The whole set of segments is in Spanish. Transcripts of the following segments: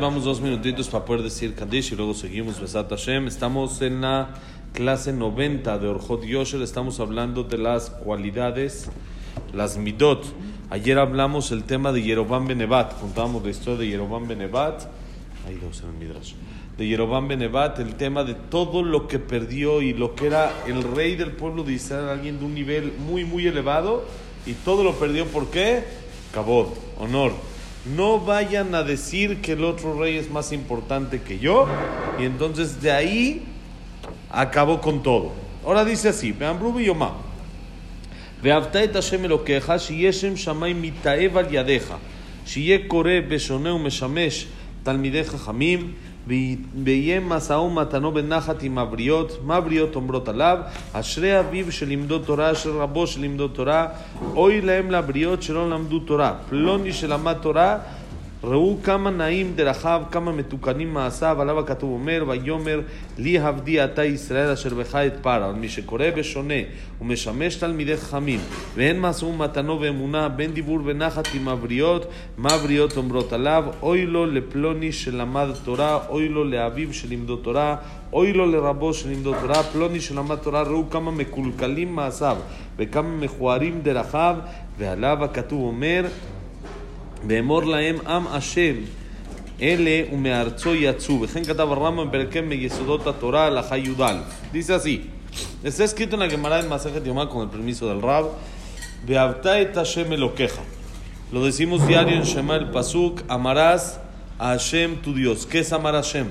Vamos dos minutitos para poder decir Kaddish y luego seguimos Besat Hashem. Estamos en la clase 90 de Orjot Yosher, estamos hablando de las cualidades, las midot. Ayer hablamos el tema de Yerobam Benevat, contábamos la historia de Yerobam Benevat, hay dos en el Midrash, de Yerobam Benevat, el tema de todo lo que perdió y lo que era el rey del pueblo de Israel, alguien de un nivel muy, muy elevado, y todo lo perdió, ¿por qué? Cabot, honor No vayan a decir que el otro rey es más importante que yo, y entonces de ahí acabó con todo. Ahora dice así, ואמרו ביומם, ואהבת את השם אלוקיך, שיהיה שם שמיים מתאהב על ידיך, שיהיה קורא בשונה ומשמש תלמידי חכמים, ויהיה משא ומתנו בנחת עם הבריות, מה הבריות אומרות עליו? אשרי אביו שלימדו תורה, אשרי רבו שלימדו תורה, אוי להם לבריות שלא למדו תורה. פלוני שלמד תורה, ראו כמה נעים דרכיו, כמה מתוקנים מעשיו, עליו הכתוב אומר, ויאמר לי עבדי אתה ישראל אשר בך את פרה, על מי שקורא בשונה ומשמש תלמידי חכמים, ואין משא ומתנו ואמונה בין דיבור ונחת עם הבריות, מה הבריות אומרות עליו, אוי לו לפלוני שלמד תורה, אוי לו לאביו שלימדו תורה, אוי לו לרבו שלימדו תורה, פלוני שלמד תורה, ראו כמה מקולקלים מעשיו, וכמה מכוערים דרכיו, ועליו הכתוב אומר, ואמור להם עם השם אלה ומארצו יצאו. וכן כתב הרמב"ם בפרקי מיסודות התורה, הלכה י"א. Dice así, está escrito en la Gemara en Masejet Yomá con el permiso del Rab, ואהבת את השם אלוקיך. Lo decimos diario en Shema el Pasuk, amarás a Hashem tu Dios. ¿Qué es amar a Hashem?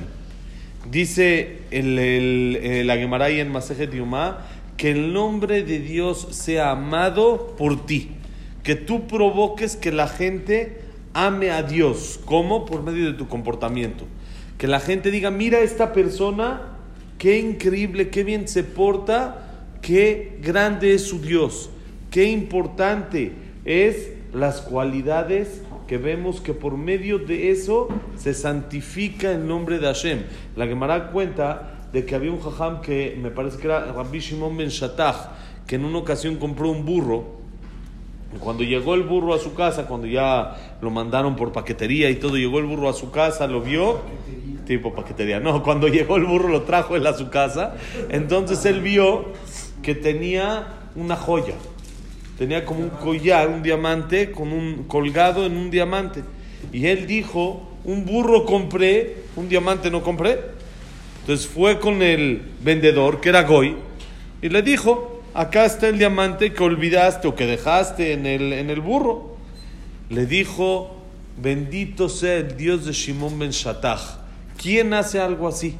Dice el, el, el, la Gemara ahí en Masejet Yomá que el nombre de Dios sea amado por ti que tú provoques que la gente ame a Dios. ¿Cómo? Por medio de tu comportamiento. Que la gente diga, mira esta persona, qué increíble, qué bien se porta, qué grande es su Dios, qué importante es las cualidades que vemos que por medio de eso se santifica el nombre de Hashem. La Gemara cuenta de que había un jajam que me parece que era Rabbi Shimon Ben Shatach, que en una ocasión compró un burro cuando llegó el burro a su casa, cuando ya lo mandaron por paquetería y todo, llegó el burro a su casa, lo vio, tipo paquetería, no, cuando llegó el burro lo trajo él a su casa, entonces él vio que tenía una joya, tenía como un collar, un diamante, con un colgado en un diamante, y él dijo, un burro compré, un diamante no compré, entonces fue con el vendedor, que era Goy, y le dijo, acá está el diamante que olvidaste o que dejaste en el, en el burro. Le dijo, bendito sea el Dios de Shimon ben Shatach. ¿Quién hace algo así?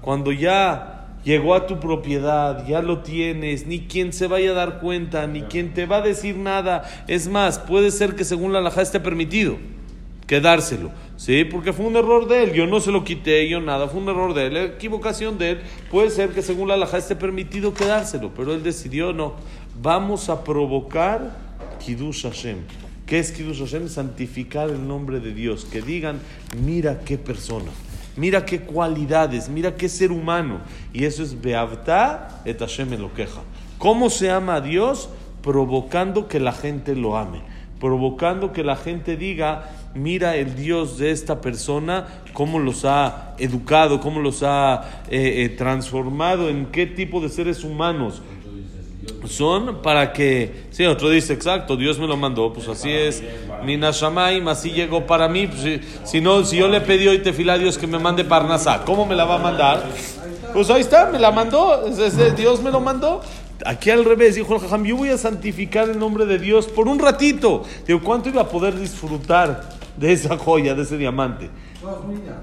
Cuando ya llegó a tu propiedad, ya lo tienes, ni quien se vaya a dar cuenta, ni quien te va a decir nada. Es más, puede ser que según la alajá esté permitido quedárselo. Sí, porque fue un error de él. Yo no se lo quité, yo nada. Fue un error de él, equivocación de él. Puede ser que según la alhaja esté permitido quedárselo, pero él decidió no. Vamos a provocar Kiddush Hashem. ¿Qué es Kiddush Hashem? Santificar el nombre de Dios. Que digan, mira qué persona. Mira qué cualidades, mira qué ser humano. Y eso es Beavta et Hashem lo queja. ¿Cómo se ama a Dios? Provocando que la gente lo ame. Provocando que la gente diga, mira el Dios de esta persona, cómo los ha educado, cómo los ha eh, eh, transformado, en qué tipo de seres humanos son para que, sí, otro dice, exacto, Dios me lo mandó, pues así es, Minashamaim, así llegó para mí, pues, si, no, si yo le pedí hoy tefila a Dios que me mande Parnasá, ¿cómo me la va a mandar? Pues ahí está, me la mandó, Dios me lo mandó. Aquí al revés, dijo el Jajam, yo voy a santificar el nombre de Dios por un ratito. Digo, ¿cuánto iba a poder disfrutar de esa joya, de ese diamante?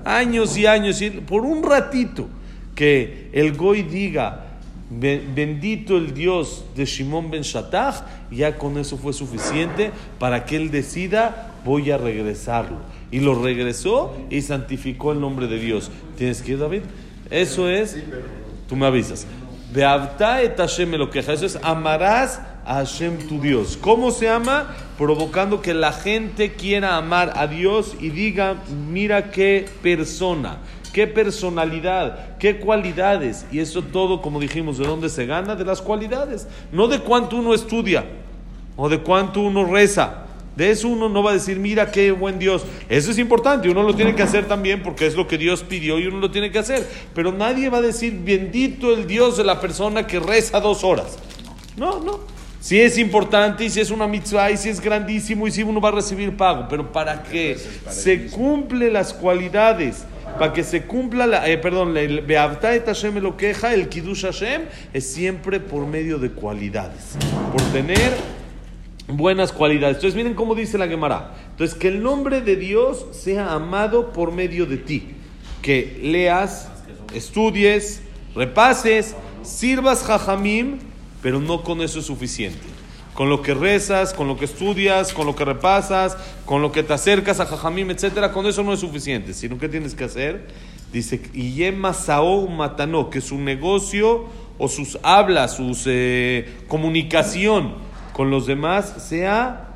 Años y años, y por un ratito que el Goy diga, bendito el Dios de Shimon ben Shatach, ya con eso fue suficiente para que él decida, voy a regresarlo. Y lo regresó y santificó el nombre de Dios. ¿Tienes que ir, David? Eso es, tú me avisas. Beavta et Hashem lo queja. Eso es amarás a Hashem tu Dios. ¿Cómo se ama? Provocando que la gente quiera amar a Dios y diga, mira qué persona, qué personalidad, qué cualidades. Y eso todo, como dijimos, ¿de dónde se gana? De las cualidades. No de cuánto uno estudia o de cuánto uno reza. De eso uno no va a decir, mira qué buen Dios. Eso es importante, uno lo tiene que hacer también porque es lo que Dios pidió y uno lo tiene que hacer. Pero nadie va a decir, bendito el Dios de la persona que reza dos horas. No, no. Si es importante y si es una mitzvah y si es grandísimo y si uno va a recibir pago, pero para que se cumple las cualidades, para que se cumpla la, eh, perdón, el Beavta Hashem lo queja, el Kiddush Hashem es siempre por medio de cualidades, por tener buenas cualidades. Entonces miren cómo dice la Gemara. Entonces que el nombre de Dios sea amado por medio de ti, que leas, estudies, repases, sirvas jajamim pero no con eso es suficiente. Con lo que rezas, con lo que estudias, con lo que repasas, con lo que te acercas a Jajamim, etcétera, con eso no es suficiente. Sino que tienes que hacer, dice, Yema Sao Matano, que su negocio o sus hablas, su eh, comunicación con los demás sea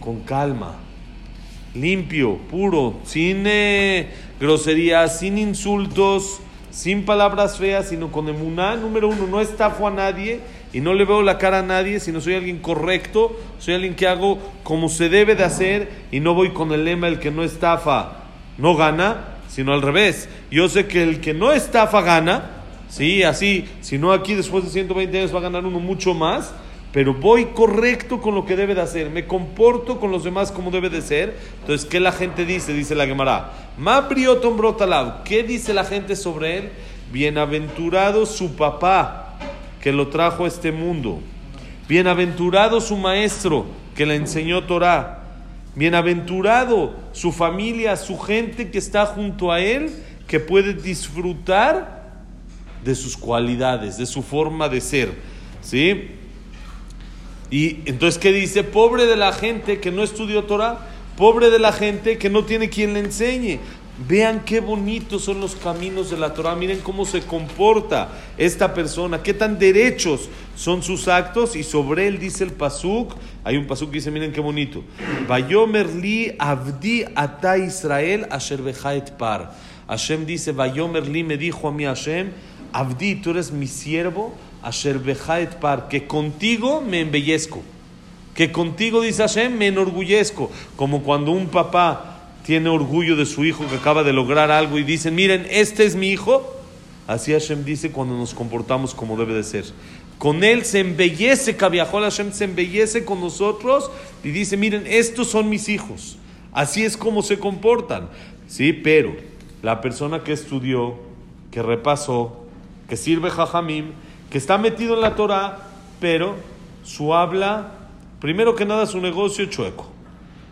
con calma, limpio, puro, sin eh, groserías, sin insultos, sin palabras feas, sino con emuná, número uno, no estafo a nadie y no le veo la cara a nadie, sino soy alguien correcto, soy alguien que hago como se debe de hacer y no voy con el lema el que no estafa no gana, sino al revés. Yo sé que el que no estafa gana, sí, así, si no aquí después de 120 años va a ganar uno mucho más, pero voy correcto con lo que debe de hacer, me comporto con los demás como debe de ser. Entonces, ¿qué la gente dice? Dice la Gemara. Mabrioton brotalab. ¿Qué dice la gente sobre él? Bienaventurado su papá que lo trajo a este mundo. Bienaventurado su maestro que le enseñó Torah. Bienaventurado su familia, su gente que está junto a él, que puede disfrutar de sus cualidades, de su forma de ser. ¿Sí? Y entonces, ¿qué dice? Pobre de la gente que no estudió Torah, pobre de la gente que no tiene quien le enseñe. Vean qué bonitos son los caminos de la Torah. Miren cómo se comporta esta persona, qué tan derechos son sus actos. Y sobre él dice el pasuk. Hay un pasuk que dice, miren qué bonito. Vayomerli avdi ata Israel asher par. Hashem dice, Vayomerli me dijo a mí Hashem, avdi, tú eres mi siervo, asher par, que contigo me embellezco. Que contigo, dice Hashem, me enorgullezco. Como cuando un papá tiene orgullo de su hijo que acaba de lograr algo y dicen, miren, este es mi hijo. Así Hashem dice cuando nos comportamos como debe de ser. Con él se embellece, Kabiahol Hashem se embellece con nosotros y dice, miren, estos son mis hijos. Así es como se comportan. Sí, pero la persona que estudió, que repasó, que sirve Jajamim, que está metido en la Torah, pero su habla, primero que nada su negocio chueco.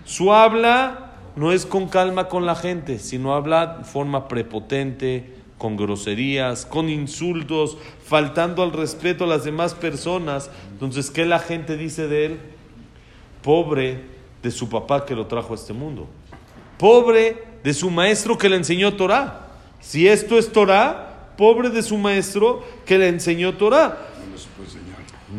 Su habla no es con calma con la gente, sino habla de forma prepotente, con groserías, con insultos, faltando al respeto a las demás personas. Entonces, ¿qué la gente dice de él? Pobre de su papá que lo trajo a este mundo. Pobre de su maestro que le enseñó Torah. Si esto es Torah, pobre de su maestro que le enseñó Torah.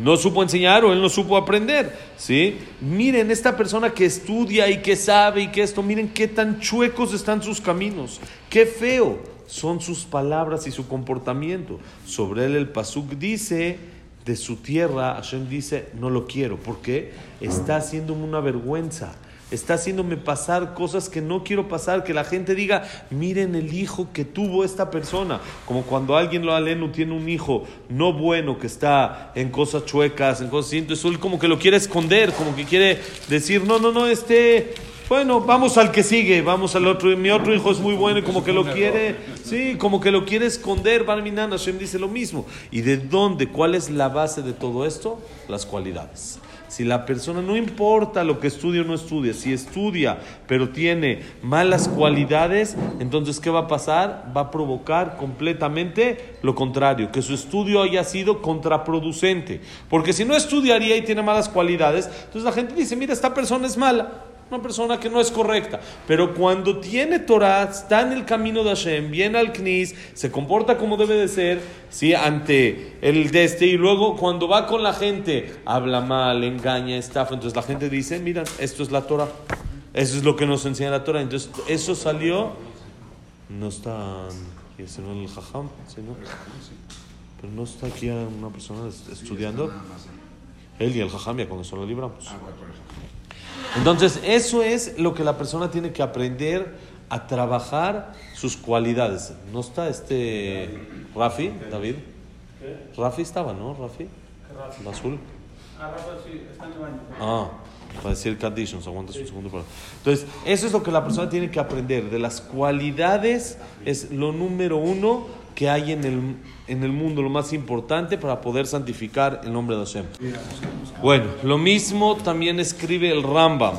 No supo enseñar. O él no supo aprender, ¿sí? Miren, esta persona que estudia y que sabe y que esto, miren qué tan chuecos están sus caminos, qué feo son sus palabras y su comportamiento. Sobre él el Pasuk dice, de su tierra, Hashem dice, no lo quiero, porque está haciéndome una vergüenza está haciéndome pasar cosas que no quiero pasar, que la gente diga, miren el hijo que tuvo esta persona, como cuando alguien lo aleno tiene un hijo no bueno que está en cosas chuecas, en cosas así, entonces él como que lo quiere esconder, como que quiere decir, no, no, no, este, bueno, vamos al que sigue, vamos al otro, mi otro hijo es muy bueno y como que lo quiere, sí, como que lo quiere esconder, Barminan Hashem dice lo mismo. ¿Y de dónde? ¿Cuál es la base de todo esto? Las cualidades. Si la persona, no importa lo que estudia o no estudia, si estudia pero tiene malas cualidades, entonces ¿qué va a pasar? Va a provocar completamente lo contrario, que su estudio haya sido contraproducente. Porque si no estudiaría y tiene malas cualidades, entonces la gente dice, mira, esta persona es mala una persona que no es correcta. Pero cuando tiene Torah, está en el camino de Hashem, viene al Knis, se comporta como debe de ser, ¿sí? ante el de este, y luego cuando va con la gente, habla mal, engaña, estafa. Entonces la gente dice, mira, esto es la Torah. Eso es lo que nos enseña la Torah. Entonces eso salió, no está en el Jajam, pero no está aquí una persona estudiando. Él y el Jajam ya con eso lo libramos. Entonces, eso es lo que la persona tiene que aprender a trabajar sus cualidades. ¿No está este Rafi, David? Rafi estaba, ¿no? Rafi. Azul. Ah, Rafa sí, está en el baño. Ah, para decir nos aguantas un segundo. Para... Entonces, eso es lo que la persona tiene que aprender. De las cualidades es lo número uno que hay en el, en el mundo, lo más importante para poder santificar el nombre de Hashem. Bueno, lo mismo también escribe el Rambam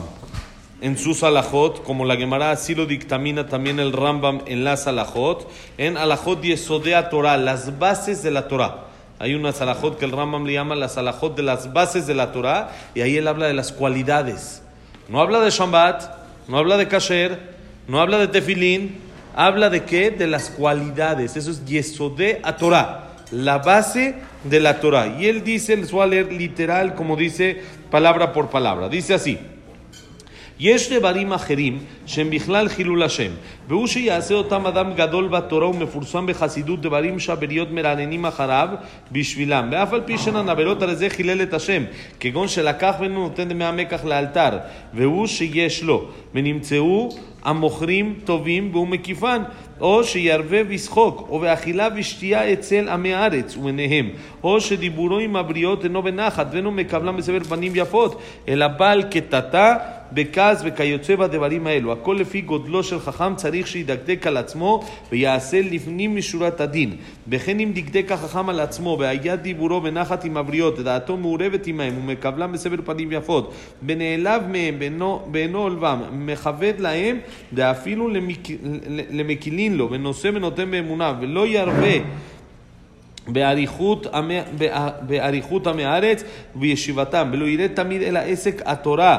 en su Salahot, como la Gemara así lo dictamina también el Rambam en la Salahot, en Alajot Yesodea Torah, las bases de la Torah. Hay una Salahot que el Rambam le llama la Salahot de las bases de la Torah, y ahí él habla de las cualidades. No habla de Shambat, no habla de Kasher, no habla de Tefilín, habla de qué? De las cualidades. Eso es Yesodea a Torah, la base de la Torah. Y él dice, les voy a leer literal como dice palabra por palabra. Dice así. יש דברים אחרים שהם בכלל חילול השם, והוא שיעשה אותם אדם גדול בתורה ומפורסם בחסידות דברים שהבריות מרעננים אחריו בשבילם, ואף על פי שאינן עבירות הרי זה חילל את השם, כגון שלקח ממנו נותן דמי המקח לאלתר, והוא שיש לו, ונמצאו Amochrim Tovim Beumekifan. או שירווה וישחוק, או באכילה ושתייה אצל עמי הארץ וביניהם, או שדיבורו עם הבריות אינו בנחת, ואינו מקבלם בסבר פנים יפות, אלא בעל קטטה בכעס וכיוצא בדברים האלו. הכל לפי גודלו של חכם צריך שידקדק על עצמו ויעשה לפנים משורת הדין. וכן אם דקדק החכם על עצמו והיה דיבורו בנחת עם הבריות, דעתו מעורבת עמהם ומקבלם בסבר פנים יפות, ונעלב מהם בעינו עולבם, מכבד להם, ואפילו למק... למקילין לו, ונושא ונותן באמונה, ולא ירבה באריכות עמי, באריכות עמי הארץ ובישיבתם, ולא יראה תמיד אלא עסק התורה,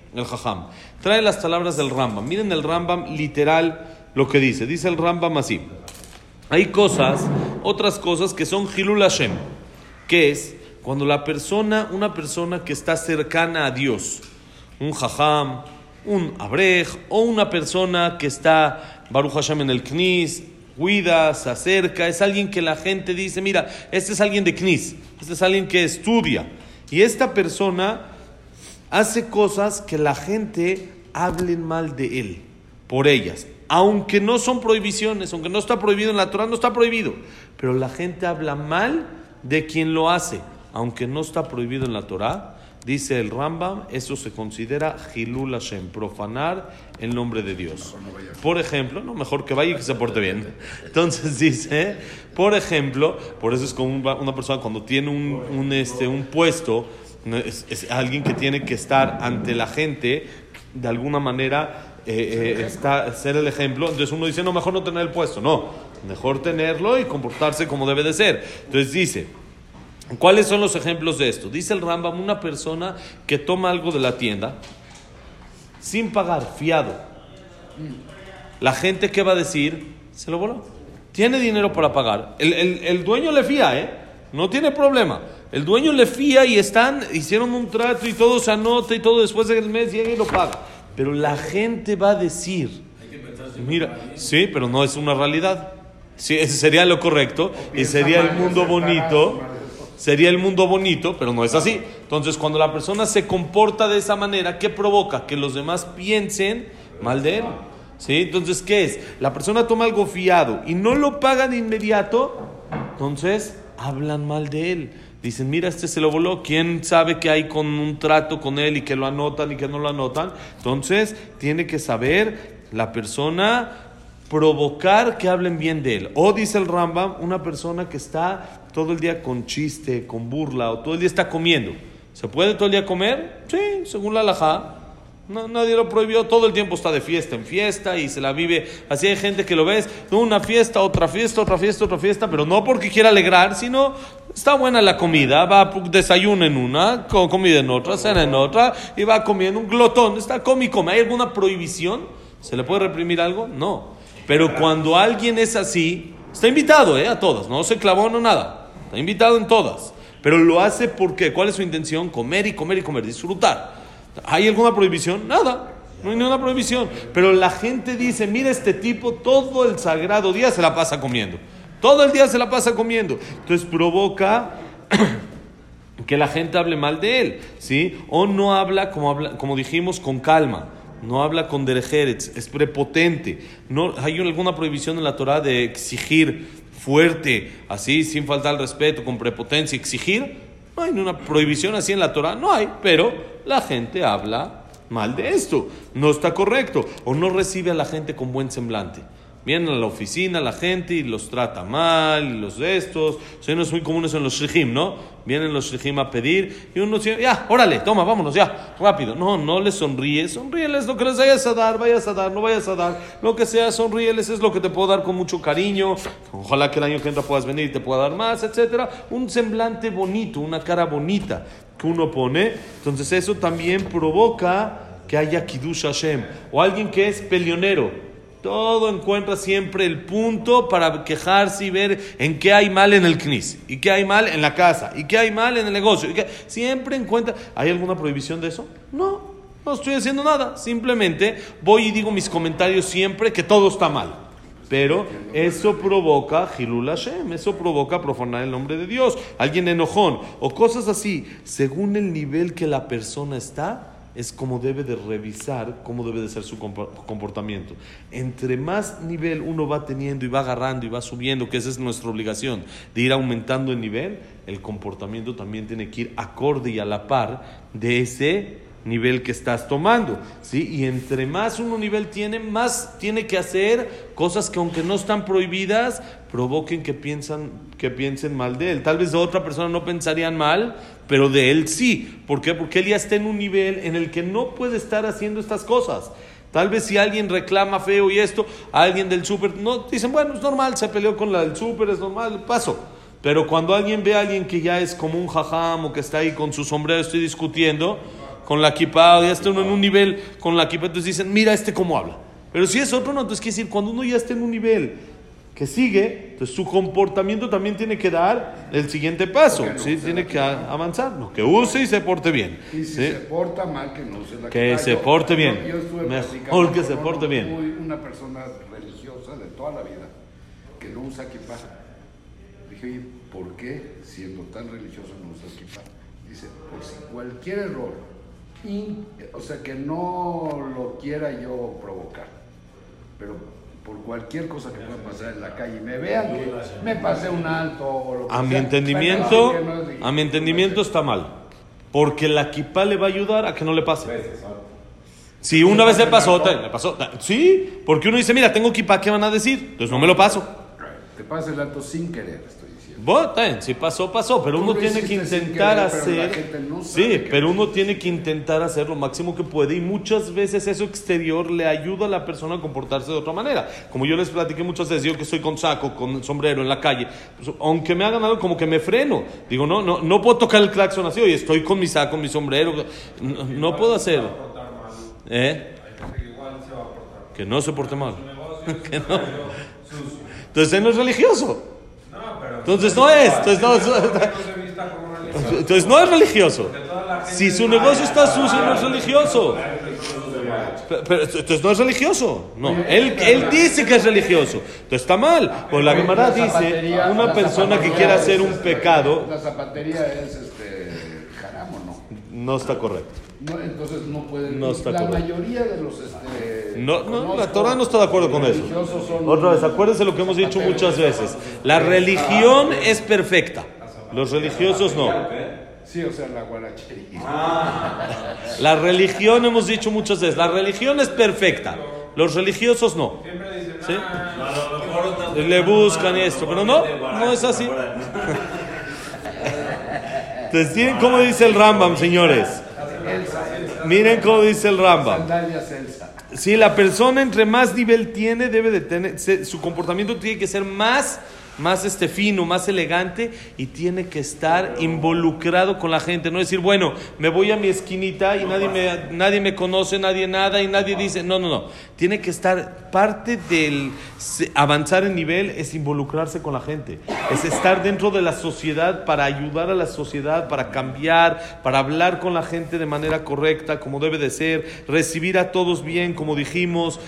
el Jajam. Trae las palabras del Rambam. Miren el Rambam literal lo que dice. Dice el Rambam así. Hay cosas, otras cosas que son Hilul Hashem, que es cuando la persona, una persona que está cercana a Dios, un Jajam, un Abrej o una persona que está Baruch Hashem en el Knis, cuida, se acerca, es alguien que la gente dice, mira, este es alguien de Knis, este es alguien que estudia. Y esta persona hace cosas que la gente hablen mal de él, por ellas. Aunque no son prohibiciones, aunque no está prohibido en la Torah, no está prohibido. Pero la gente habla mal de quien lo hace, aunque no está prohibido en la Torah. Dice el Rambam, eso se considera Hilul Hashem, profanar el nombre de Dios. Por ejemplo, no, mejor que vaya y que se porte bien. Entonces dice, por ejemplo, por eso es como una persona cuando tiene un, un, este, un puesto, es, es alguien que tiene que estar ante la gente de alguna manera eh, eh, está, ser el ejemplo. Entonces uno dice, no, mejor no tener el puesto. No, mejor tenerlo y comportarse como debe de ser. Entonces dice, ¿cuáles son los ejemplos de esto? Dice el Rambam, una persona que toma algo de la tienda sin pagar, fiado. La gente que va a decir, se lo voló. Tiene dinero para pagar. El, el, el dueño le fía, ¿eh? No tiene problema. El dueño le fía y están, hicieron un trato y todo se anota y todo después del mes llega y lo paga. Pero la gente va a decir, mira, sí, pero no es una realidad. Sí, ese sería lo correcto y sería el mundo bonito. Sería el mundo bonito, pero no es así. Entonces, cuando la persona se comporta de esa manera, ¿qué provoca? Que los demás piensen mal de él. ¿Sí? Entonces, ¿qué es? La persona toma algo fiado y no lo paga de inmediato, entonces hablan mal de él. Dicen, mira, este se lo voló. ¿Quién sabe que hay con un trato con él y que lo anotan y que no lo anotan? Entonces, tiene que saber la persona provocar que hablen bien de él. O dice el Rambam, una persona que está todo el día con chiste, con burla, o todo el día está comiendo. ¿Se puede todo el día comer? Sí, según la halajá. Nadie lo prohibió, todo el tiempo está de fiesta en fiesta y se la vive. Así hay gente que lo ves, una fiesta, otra fiesta, otra fiesta, otra fiesta, pero no porque quiera alegrar, sino está buena la comida, va desayuno en una, comida en otra, cena en otra, y va comiendo un glotón, está come. ¿Hay alguna prohibición? ¿Se le puede reprimir algo? No. Pero cuando alguien es así, está invitado ¿eh? a todas, no se clavó, no nada, está invitado en todas. Pero lo hace porque, ¿cuál es su intención? Comer y comer y comer, disfrutar. ¿Hay alguna prohibición? Nada. No hay ninguna prohibición. Pero la gente dice, mira este tipo, todo el sagrado día se la pasa comiendo. Todo el día se la pasa comiendo. Entonces provoca que la gente hable mal de él. ¿sí? O no habla como, como dijimos, con calma. No habla con derejeres, es prepotente. No, ¿Hay alguna prohibición en la Torah de exigir fuerte, así, sin faltar al respeto, con prepotencia, exigir? No hay ninguna prohibición así en la Torah, no hay, pero la gente habla mal de esto, no está correcto, o no recibe a la gente con buen semblante. Vienen a la oficina la gente y los trata mal, y los de estos. Son muy comunes en los shijim, ¿no? Vienen los shijim a pedir y uno dice, ya, órale, toma, vámonos, ya, rápido. No, no les sonríe, sonríeles lo que les vayas a dar, vayas a dar, no vayas a dar, lo que sea, sonríeles, es lo que te puedo dar con mucho cariño. Ojalá que el año que entra puedas venir y te pueda dar más, etcétera. Un semblante bonito, una cara bonita que uno pone. Entonces, eso también provoca que haya Kiddush Hashem o alguien que es peleonero todo encuentra siempre el punto para quejarse y ver en qué hay mal en el CNIS, y qué hay mal en la casa, y qué hay mal en el negocio. Y Siempre encuentra. ¿Hay alguna prohibición de eso? No, no estoy haciendo nada. Simplemente voy y digo mis comentarios siempre que todo está mal. Pero eso provoca Hilul Hashem, eso provoca profanar el nombre de Dios, alguien enojón o cosas así, según el nivel que la persona está es como debe de revisar cómo debe de ser su comportamiento. Entre más nivel uno va teniendo y va agarrando y va subiendo, que esa es nuestra obligación, de ir aumentando el nivel, el comportamiento también tiene que ir acorde y a la par de ese nivel que estás tomando, ¿sí? Y entre más uno nivel tiene, más tiene que hacer cosas que aunque no están prohibidas, provoquen que, piensan, que piensen mal de él. Tal vez de otra persona no pensarían mal, pero de él sí. ¿Por qué? Porque él ya está en un nivel en el que no puede estar haciendo estas cosas. Tal vez si alguien reclama feo y esto, alguien del súper, no, dicen, bueno, es normal, se peleó con la del súper, es normal, paso. Pero cuando alguien ve a alguien que ya es como un jajam o que está ahí con su sombrero, estoy discutiendo, con la kipa, ya está uno en un nivel con la kipa, entonces dicen, mira este cómo habla. Pero si es otro, no, entonces quiere decir, cuando uno ya está en un nivel que sigue, entonces su comportamiento también tiene que dar el siguiente paso, ¿sí? tiene que avanzar, no, que use y se porte bien. Y si se porta mal, que no use la Que se porte bien, mejor que se porte bien. Una persona religiosa de toda la vida que no usa kippah. Dije, oye, ¿por qué siendo tan religioso no usa kippah? Dice, por si cualquier error o sea, que no lo quiera yo provocar, pero por cualquier cosa que pueda pasar en la calle. Me vean que me pasé un alto o lo que a mi entendimiento a mi entendimiento está mal porque la kipa le va a ayudar a que no le pase. Si una vez le pasó, le pasó, sí, porque uno dice, mira, tengo kipa, ¿qué van a decir? Entonces no me lo paso. Te pasa el alto sin querer si pasó, pasó, pero uno tiene que intentar hacer. sí, pero uno tiene que intentar hacer lo máximo que puede y muchas veces eso exterior le ayuda a la persona a comportarse de otra manera. Como yo les platiqué muchas veces, yo que estoy con saco, con sombrero en la calle, pues, aunque me hagan algo, como que me freno. Digo, no, no, no puedo tocar el claxon así, oye, estoy con mi saco, mi sombrero, no, puedo hacer. ¿Eh? Que no se porte mal. que no. Entonces él no es religioso. Entonces no es. Entonces no, entonces no es religioso. Si su negocio está sucio, no es religioso. Pero, entonces no es religioso. No, él, él dice que es religioso. Entonces está mal. Pues la Gemara dice: una persona que quiera hacer un pecado. La zapatería es este, no. No está correcto. No, entonces no pueden. No está la mayoría de los. Este, no, no, la Torah no está de acuerdo con eso. Otra vez, acuérdense lo que hemos dicho muchas veces. La religión es perfecta. Los religiosos no. Sí, o sea, la guarachería. La religión hemos dicho muchas veces. La religión es perfecta. Los religiosos no. ¿Sí? Le buscan esto, pero no, no es así. Entonces, ¿cómo dice el Rambam, señores? Miren cómo dice el Rambam. Si la persona entre más nivel tiene, debe de tener, su comportamiento tiene que ser más, más este fino, más elegante y tiene que estar involucrado con la gente. No decir, bueno, me voy a mi esquinita y nadie me, nadie me conoce, nadie nada y nadie dice, no, no, no. Tiene que estar, parte del avanzar en nivel es involucrarse con la gente. Es estar dentro de la sociedad para ayudar a la sociedad, para cambiar, para hablar con la gente de manera correcta, como debe de ser, recibir a todos bien, como dijimos.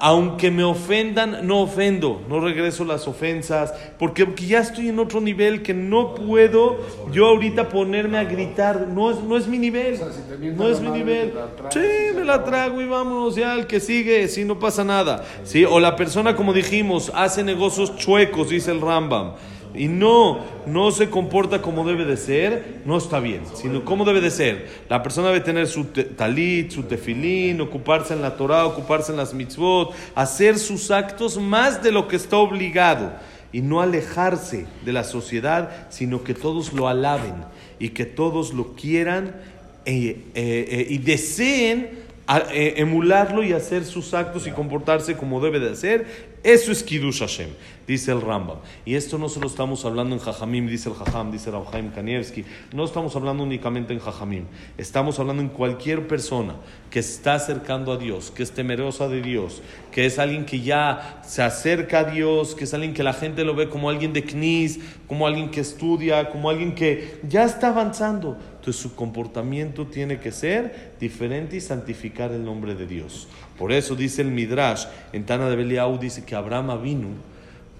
Aunque me ofendan, no ofendo, no regreso las ofensas, porque, porque ya estoy en otro nivel que no puedo yo ahorita ponerme a gritar, no es, no es mi nivel, O sea, si te mientan no es mi nivel. Sí, me la trago y vámonos ya al que sigue, si no pasa nada. ¿Sí? O la persona, como dijimos, hace negocios chuecos, dice el Rambam. Y no, no se comporta como debe de ser, no está bien, sino como debe de ser. La persona debe tener su talit, su tefilín, ocuparse en la Torah, ocuparse en las mitzvot, hacer sus actos más de lo que está obligado y no alejarse de la sociedad, sino que todos lo alaben y que todos lo quieran eh, eh, eh, y deseen eh, emularlo y hacer sus actos y comportarse como debe de hacer. Eso es Kiddush Hashem, dice el Rambam. Y esto no se lo estamos hablando en Jajamim, dice el Jajam, dice Rabhaim Kanievski. No estamos hablando únicamente en Jajamim. Estamos hablando en cualquier persona que está acercando a Dios, que es temerosa de Dios, que es alguien que ya se acerca a Dios, que es alguien que la gente lo ve como alguien de Knis, como alguien que estudia, como alguien que ya está avanzando. Entonces su comportamiento tiene que ser diferente y santificar el nombre de Dios. Por eso dice el Midrash, en Tana de Beliau dice que Abraham vino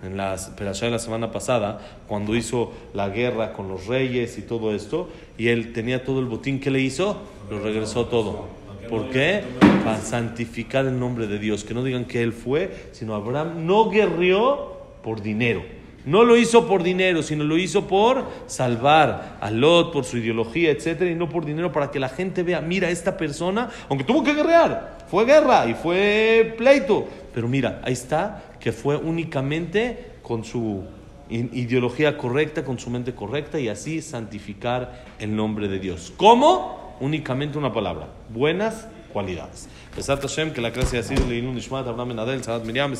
en la perashá de la semana pasada, cuando hizo la guerra con los reyes y todo esto, y él tenía todo el botín que le hizo, lo regresó todo. ¿Por qué? Para santificar el nombre de Dios. Que no digan que él fue, sino Abraham no guerrió por dinero. No lo hizo por dinero, sino lo hizo por salvar a Lot, por su ideología, etcétera, y no por dinero para que la gente vea, mira, esta persona, aunque tuvo que guerrear, fue guerra y fue pleito, pero mira, ahí está, que fue únicamente con su ideología correcta, con su mente correcta, y así santificar el nombre de Dios. ¿Cómo? Únicamente una palabra, buenas cualidades. Hashem, que la Benadel, Sadat Miriam,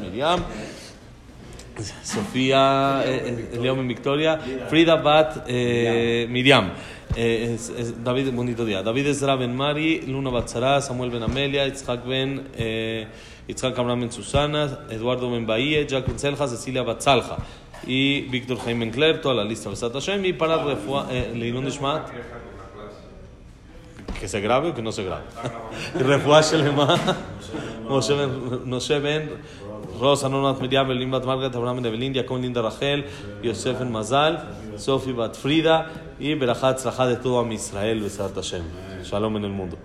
Miriam. Sofía, eh, Leo Victoria, Frida Bat eh, Miriam. Eh, es, es, David, bonito día. David Ezra ben Mari, Luna Batzara, Samuel ben Amelia, Itzhak ben, eh, Itzhak Abraham ben Susana, Eduardo ben Bahía, Jack ben Selja, Cecilia Batzalja y Víctor Jaime ben toda la lista. Besat Hashem y para Refua, eh, Leilun Ishmat. Que se grabe o que no se grabe. Refua Shelema, Moshe ben Rosa Nonat Miriam, Belín Bat Margaret, Abraham de Belín, Diacón Linda Rachel, Yosef en Mazal, Sofi Bat Frida y Berajat Zrajat de todo a Israel, Besat Hashem. Shalom en el mundo.